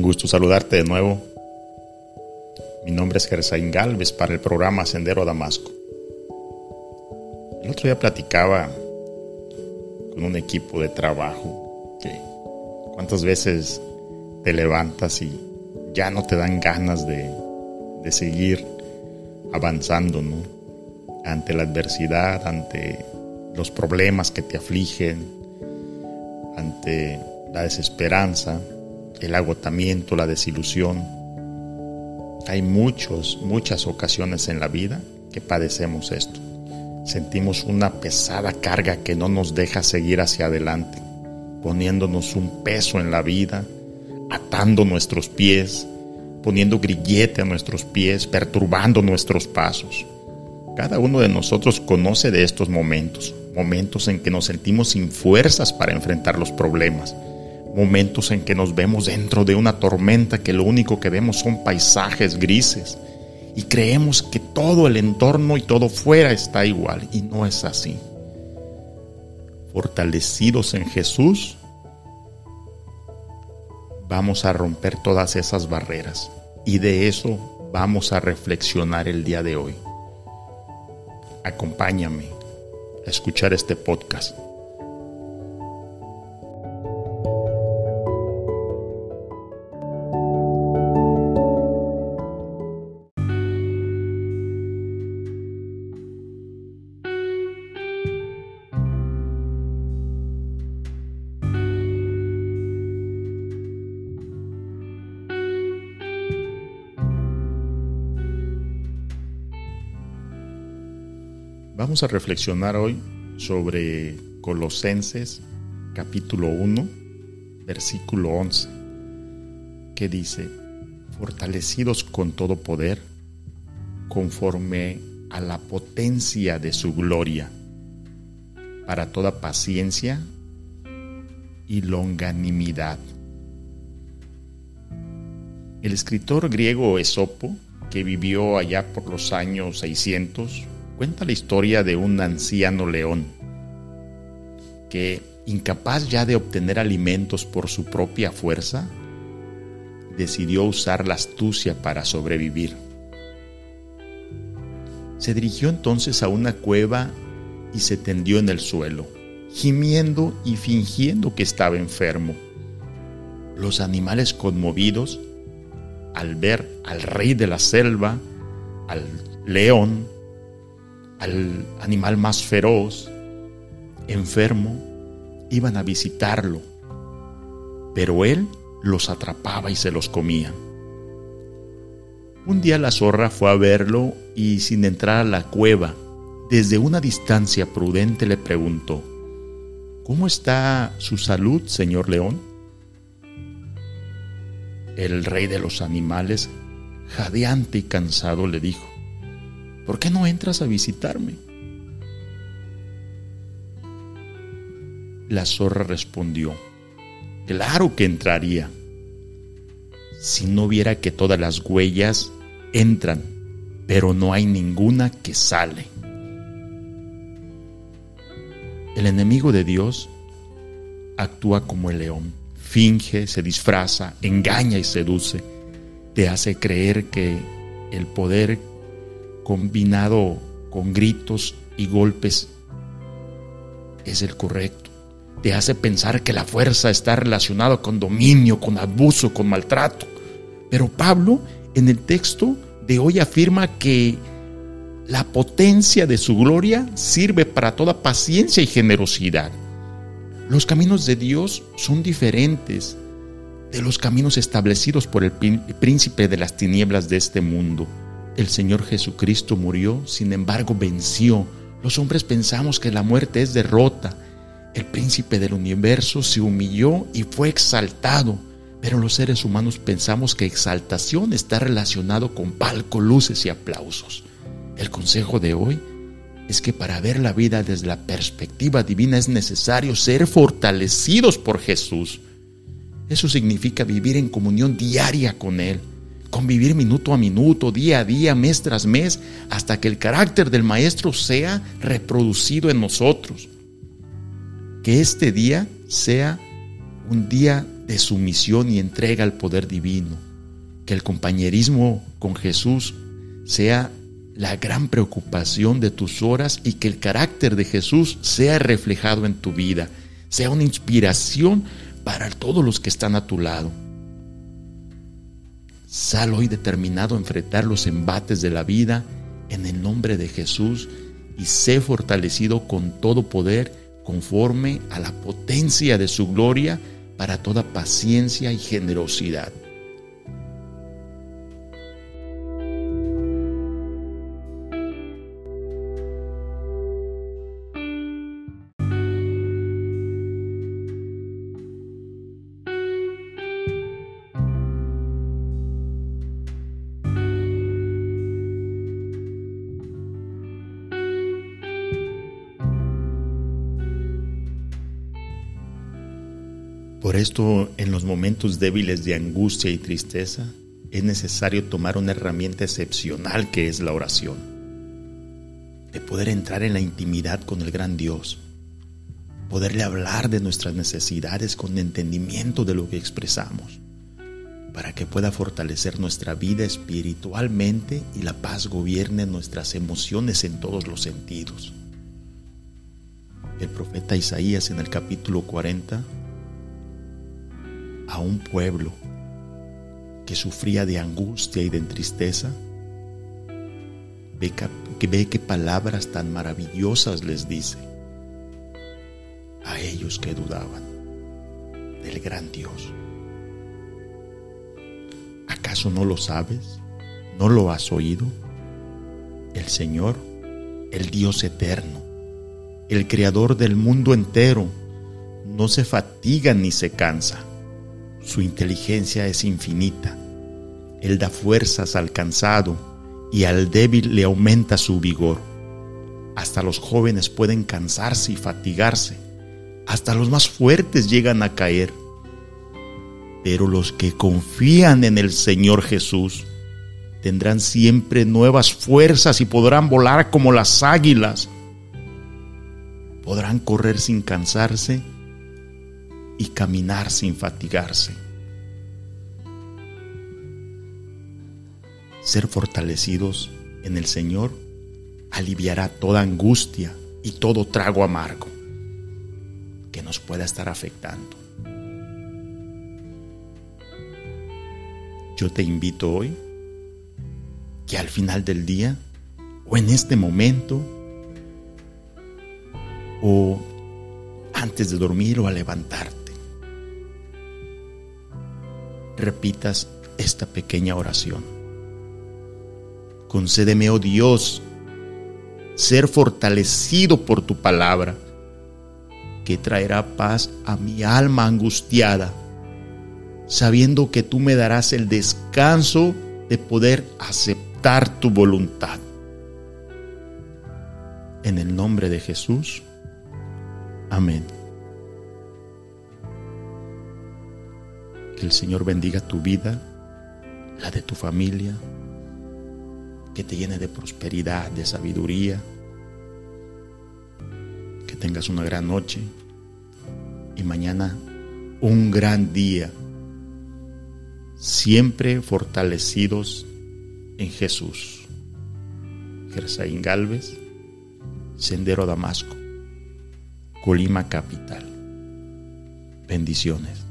Un gusto saludarte de nuevo. Mi nombre es Gersaín Galvez para el programa Sendero a Damasco. El otro día platicaba con un equipo de trabajo que cuántas veces te levantas y ya no te dan ganas de, de seguir avanzando, ¿no? Ante la adversidad, ante los problemas que te afligen, ante la desesperanza, el agotamiento, la desilusión. Hay muchos, muchas ocasiones en la vida que padecemos esto. Sentimos una pesada carga que no nos deja seguir hacia adelante, poniéndonos un peso en la vida, atando nuestros pies, poniendo grillete a nuestros pies, perturbando nuestros pasos. Cada uno de nosotros conoce de estos momentos, momentos en que nos sentimos sin fuerzas para enfrentar los problemas, momentos en que nos vemos dentro de una tormenta que lo único que vemos son paisajes grises y creemos que todo el entorno y todo fuera está igual y no es así. Fortalecidos en Jesús, vamos a romper todas esas barreras y de eso vamos a reflexionar el día de hoy. Acompáñame a escuchar este podcast. Vamos a reflexionar hoy sobre Colosenses capítulo 1, versículo 11, que dice, fortalecidos con todo poder, conforme a la potencia de su gloria, para toda paciencia y longanimidad. El escritor griego Esopo, que vivió allá por los años 600, cuenta la historia de un anciano león que, incapaz ya de obtener alimentos por su propia fuerza, decidió usar la astucia para sobrevivir. Se dirigió entonces a una cueva y se tendió en el suelo, gimiendo y fingiendo que estaba enfermo. Los animales conmovidos, al ver al rey de la selva, al león, al animal más feroz, enfermo, iban a visitarlo, pero él los atrapaba y se los comía. Un día la zorra fue a verlo y sin entrar a la cueva, desde una distancia prudente le preguntó, ¿Cómo está su salud, señor león? El rey de los animales, jadeante y cansado, le dijo, ¿por qué no entras a visitarme? La zorra respondió, claro que entraría, si no viera que todas las huellas entran, pero no hay ninguna que sale. El enemigo de Dios actúa como el león, finge, se disfraza, engaña y seduce, te hace creer que el poder combinado con gritos y golpes es el correcto. Te hace pensar que la fuerza está relacionada con dominio, con abuso, con maltrato. Pero Pablo en el texto de hoy afirma que la potencia de su gloria sirve para toda paciencia y generosidad. Los caminos de Dios son diferentes de los caminos establecidos por el príncipe de las tinieblas de este mundo. El Señor Jesucristo murió, sin embargo venció. Los hombres pensamos que la muerte es derrota. El príncipe del universo se humilló y fue exaltado. Pero los seres humanos pensamos que exaltación está relacionado con palco, luces y aplausos. El consejo de hoy es que para ver la vida desde la perspectiva divina es necesario ser fortalecidos por Jesús. Eso significa vivir en comunión diaria con Él convivir minuto a minuto, día a día, mes tras mes, hasta que el carácter del Maestro sea reproducido en nosotros. Que este día sea un día de sumisión y entrega al poder divino. Que el compañerismo con Jesús sea la gran preocupación de tus horas y que el carácter de Jesús sea reflejado en tu vida, sea una inspiración para todos los que están a tu lado. Sal hoy determinado a enfrentar los embates de la vida en el nombre de Jesús y sé fortalecido con todo poder conforme a la potencia de su gloria para toda paciencia y generosidad. Por esto, en los momentos débiles de angustia y tristeza, es necesario tomar una herramienta excepcional que es la oración. De poder entrar en la intimidad con el gran Dios. Poderle hablar de nuestras necesidades con entendimiento de lo que expresamos. Para que pueda fortalecer nuestra vida espiritualmente y la paz gobierne nuestras emociones en todos los sentidos. El profeta Isaías en el capítulo 40 a un pueblo que sufría de angustia y de tristeza, ve que, ve qué palabras tan maravillosas les dice a ellos que dudaban del gran Dios. ¿Acaso no lo sabes? ¿No lo has oído? El Señor, el Dios eterno, el Creador del mundo entero, no se fatiga ni se cansa su inteligencia es infinita. Él da fuerzas al cansado y al débil le aumenta su vigor. Hasta los jóvenes pueden cansarse y fatigarse. Hasta los más fuertes llegan a caer. Pero los que confían en el Señor Jesús tendrán siempre nuevas fuerzas y podrán volar como las águilas. Podrán correr sin cansarse y caminar sin fatigarse. Ser fortalecidos en el Señor aliviará toda angustia y todo trago amargo que nos pueda estar afectando. Yo te invito hoy que al final del día o en este momento o antes de dormir o a levantarte repitas esta pequeña oración. Concédeme, oh Dios, ser fortalecido por tu palabra, que traerá paz a mi alma angustiada, sabiendo que tú me darás el descanso de poder aceptar tu voluntad. En el nombre de Jesús. Amén. Que el Señor bendiga tu vida, la de tu familia, que te llene de prosperidad, de sabiduría, que tengas una gran noche y mañana un gran día, siempre fortalecidos en Jesús. Gersaín Galvez, Sendero Damasco, Colima Capital. Bendiciones.